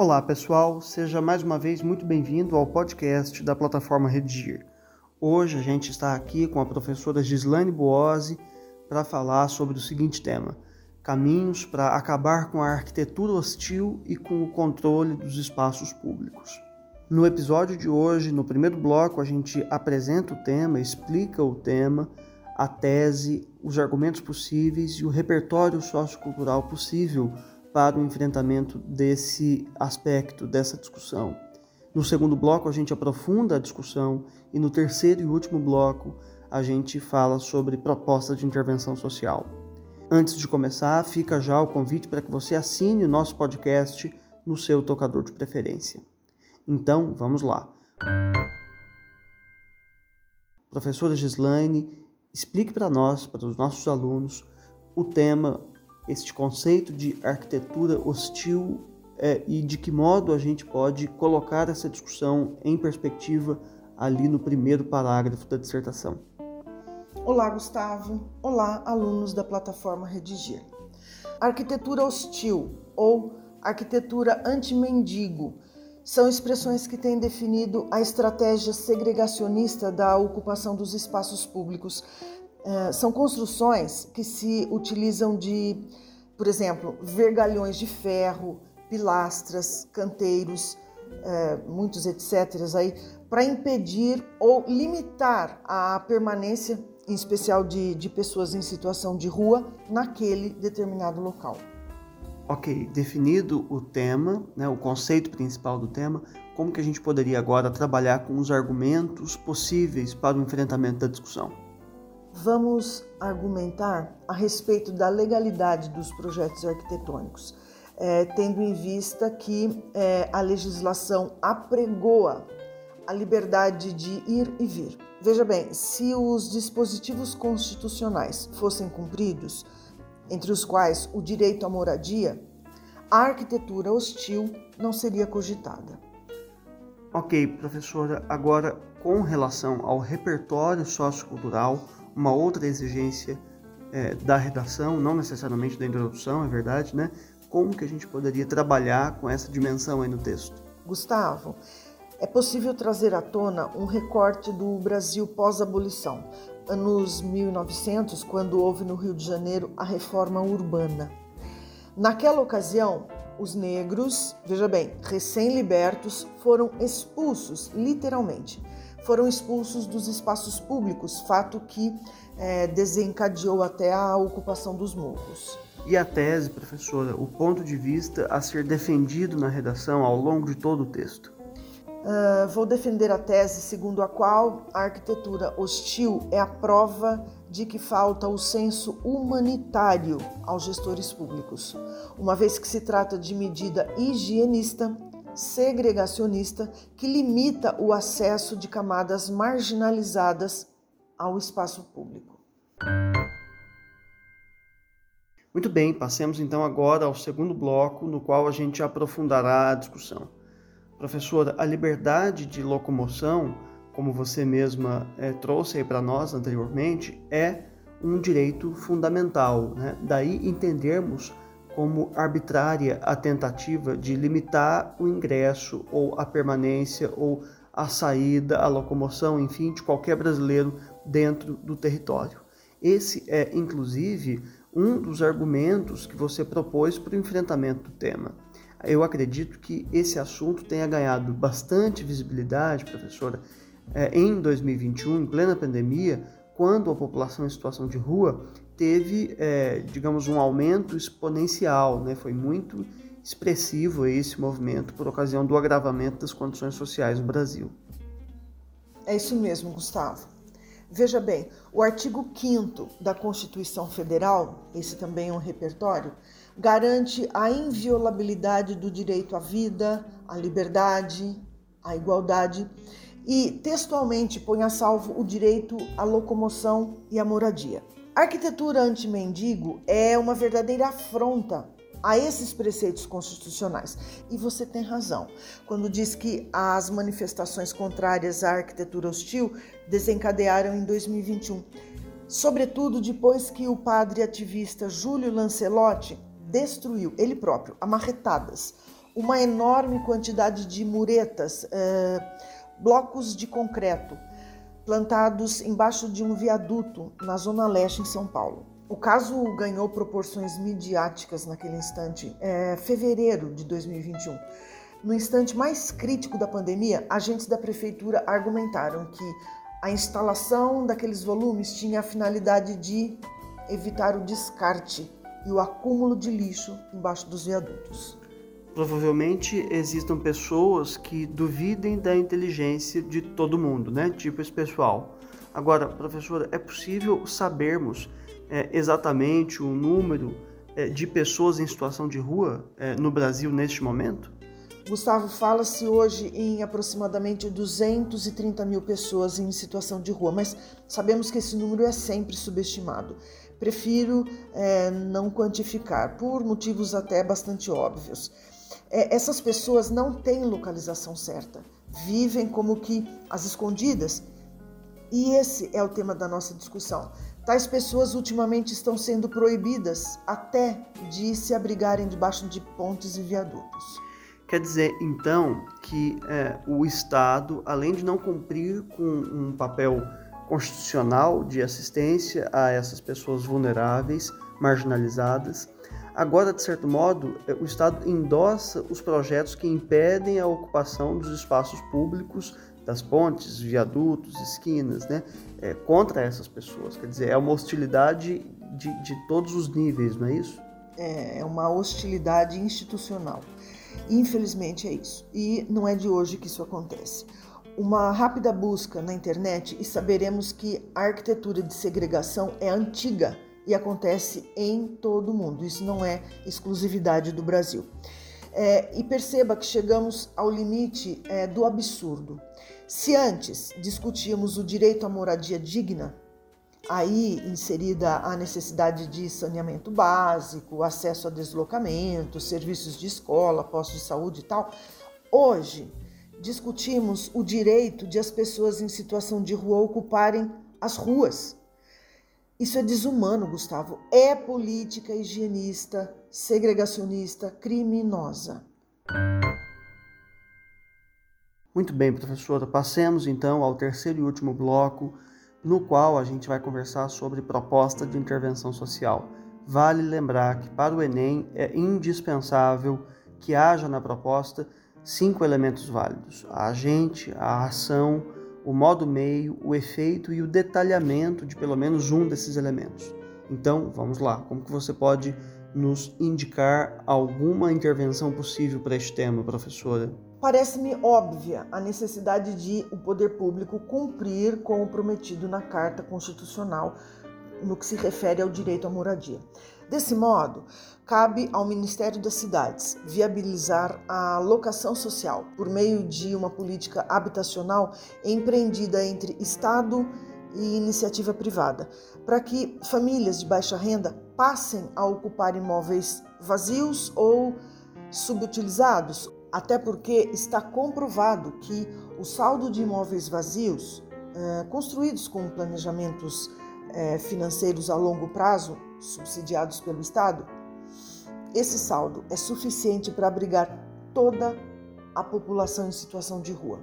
Olá pessoal, seja mais uma vez muito bem-vindo ao podcast da plataforma Redigir. Hoje a gente está aqui com a professora Gislaine Boose para falar sobre o seguinte tema: caminhos para acabar com a arquitetura hostil e com o controle dos espaços públicos. No episódio de hoje, no primeiro bloco, a gente apresenta o tema, explica o tema, a tese, os argumentos possíveis e o repertório sociocultural possível para o enfrentamento desse aspecto, dessa discussão. No segundo bloco, a gente aprofunda a discussão e no terceiro e último bloco, a gente fala sobre proposta de intervenção social. Antes de começar, fica já o convite para que você assine o nosso podcast no seu tocador de preferência. Então, vamos lá. Professora Gislaine, explique para nós, para os nossos alunos, o tema este conceito de arquitetura hostil é, e de que modo a gente pode colocar essa discussão em perspectiva ali no primeiro parágrafo da dissertação. Olá, Gustavo. Olá, alunos da plataforma Redigir. Arquitetura hostil ou arquitetura anti-mendigo são expressões que têm definido a estratégia segregacionista da ocupação dos espaços públicos são construções que se utilizam de, por exemplo, vergalhões de ferro, pilastras, canteiros, é, muitos etc. aí, para impedir ou limitar a permanência, em especial de, de pessoas em situação de rua, naquele determinado local. Ok, definido o tema, né, o conceito principal do tema, como que a gente poderia agora trabalhar com os argumentos possíveis para o enfrentamento da discussão? Vamos argumentar a respeito da legalidade dos projetos arquitetônicos, é, tendo em vista que é, a legislação apregoa a liberdade de ir e vir. Veja bem, se os dispositivos constitucionais fossem cumpridos, entre os quais o direito à moradia, a arquitetura hostil não seria cogitada. Ok, professora, agora com relação ao repertório sociocultural, uma outra exigência é, da redação, não necessariamente da introdução, é verdade, né? Como que a gente poderia trabalhar com essa dimensão aí no texto? Gustavo, é possível trazer à tona um recorte do Brasil pós-abolição, anos 1900, quando houve no Rio de Janeiro a reforma urbana. Naquela ocasião, os negros, veja bem, recém-libertos, foram expulsos, literalmente, foram expulsos dos espaços públicos, fato que é, desencadeou até a ocupação dos morros. E a tese, professora, o ponto de vista a ser defendido na redação ao longo de todo o texto? Uh, vou defender a tese segundo a qual a arquitetura hostil é a prova de que falta o senso humanitário aos gestores públicos, uma vez que se trata de medida higienista segregacionista que limita o acesso de camadas marginalizadas ao espaço público. Muito bem, passemos então agora ao segundo bloco, no qual a gente aprofundará a discussão. Professora, a liberdade de locomoção, como você mesma é, trouxe aí para nós anteriormente, é um direito fundamental. Né? Daí entendermos como arbitrária a tentativa de limitar o ingresso ou a permanência ou a saída, a locomoção, enfim, de qualquer brasileiro dentro do território. Esse é, inclusive, um dos argumentos que você propôs para o enfrentamento do tema. Eu acredito que esse assunto tenha ganhado bastante visibilidade, professora, é, em 2021, em plena pandemia, quando a população em situação de rua teve, é, digamos, um aumento exponencial, né? foi muito expressivo esse movimento por ocasião do agravamento das condições sociais no Brasil. É isso mesmo, Gustavo. Veja bem, o artigo 5 da Constituição Federal, esse também é um repertório, garante a inviolabilidade do direito à vida, à liberdade, à igualdade e, textualmente, põe a salvo o direito à locomoção e à moradia. A arquitetura anti-mendigo é uma verdadeira afronta a esses preceitos constitucionais. E você tem razão quando diz que as manifestações contrárias à arquitetura hostil desencadearam em 2021, sobretudo depois que o padre ativista Júlio Lancelotti destruiu ele próprio a marretadas uma enorme quantidade de muretas, eh, blocos de concreto, plantados embaixo de um viaduto na Zona Leste, em São Paulo. O caso ganhou proporções midiáticas naquele instante, é fevereiro de 2021. No instante mais crítico da pandemia, agentes da prefeitura argumentaram que a instalação daqueles volumes tinha a finalidade de evitar o descarte e o acúmulo de lixo embaixo dos viadutos. Provavelmente existam pessoas que duvidem da inteligência de todo mundo, né? Tipo esse pessoal. Agora, professora, é possível sabermos é, exatamente o número é, de pessoas em situação de rua é, no Brasil neste momento? Gustavo, fala-se hoje em aproximadamente 230 mil pessoas em situação de rua, mas sabemos que esse número é sempre subestimado. Prefiro é, não quantificar, por motivos até bastante óbvios. É, essas pessoas não têm localização certa, vivem como que as escondidas. E esse é o tema da nossa discussão. Tais pessoas ultimamente estão sendo proibidas até de se abrigarem debaixo de pontes e viadutos. Quer dizer, então, que é, o Estado, além de não cumprir com um papel constitucional de assistência a essas pessoas vulneráveis, marginalizadas, agora, de certo modo, é, o Estado endossa os projetos que impedem a ocupação dos espaços públicos, das pontes, viadutos, esquinas, né, é, contra essas pessoas. Quer dizer, é uma hostilidade de, de todos os níveis, não é isso? É, é uma hostilidade institucional. Infelizmente é isso. E não é de hoje que isso acontece. Uma rápida busca na internet e saberemos que a arquitetura de segregação é antiga e acontece em todo o mundo. Isso não é exclusividade do Brasil. É, e perceba que chegamos ao limite é, do absurdo. Se antes discutíamos o direito à moradia digna, aí inserida a necessidade de saneamento básico, acesso a deslocamento, serviços de escola, postos de saúde e tal. Hoje discutimos o direito de as pessoas em situação de rua ocuparem as ruas. Isso é desumano, Gustavo. É política higienista, segregacionista, criminosa. Muito bem, professora. Passemos então ao terceiro e último bloco no qual a gente vai conversar sobre proposta de intervenção social. Vale lembrar que para o Enem é indispensável que haja na proposta cinco elementos válidos: a agente, a ação, o modo meio, o efeito e o detalhamento de pelo menos um desses elementos. Então, vamos lá, como que você pode nos indicar alguma intervenção possível para este tema, professora? Parece-me óbvia a necessidade de o poder público cumprir com o prometido na Carta Constitucional no que se refere ao direito à moradia. Desse modo, cabe ao Ministério das Cidades viabilizar a locação social por meio de uma política habitacional empreendida entre Estado e iniciativa privada, para que famílias de baixa renda passem a ocupar imóveis vazios ou subutilizados até porque está comprovado que o saldo de imóveis vazios, eh, construídos com planejamentos eh, financeiros a longo prazo, subsidiados pelo Estado, esse saldo é suficiente para abrigar toda a população em situação de rua.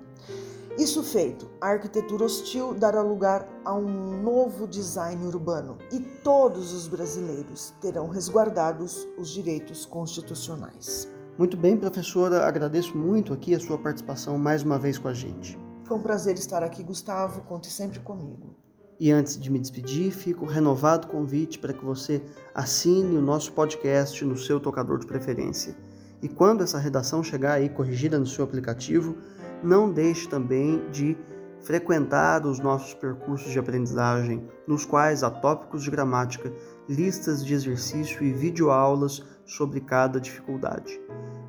Isso feito, a arquitetura hostil dará lugar a um novo design urbano e todos os brasileiros terão resguardados os direitos constitucionais. Muito bem, professora, agradeço muito aqui a sua participação mais uma vez com a gente. Foi um prazer estar aqui, Gustavo. Conte sempre comigo. E antes de me despedir, fico renovado convite para que você assine o nosso podcast no seu tocador de preferência. E quando essa redação chegar aí corrigida no seu aplicativo, não deixe também de frequentar os nossos percursos de aprendizagem, nos quais há tópicos de gramática, listas de exercício e videoaulas sobre cada dificuldade.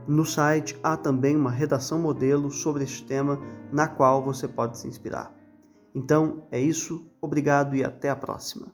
No site há também uma redação modelo sobre este tema na qual você pode se inspirar. Então é isso, obrigado e até a próxima.